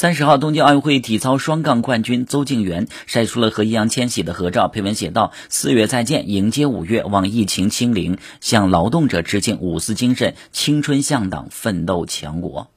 三十号东京奥运会体操双杠冠军邹敬园晒出了和易烊千玺的合照配文写道四月再见迎接五月望疫情清零向劳动者致敬五四精神青春向党奋斗强国。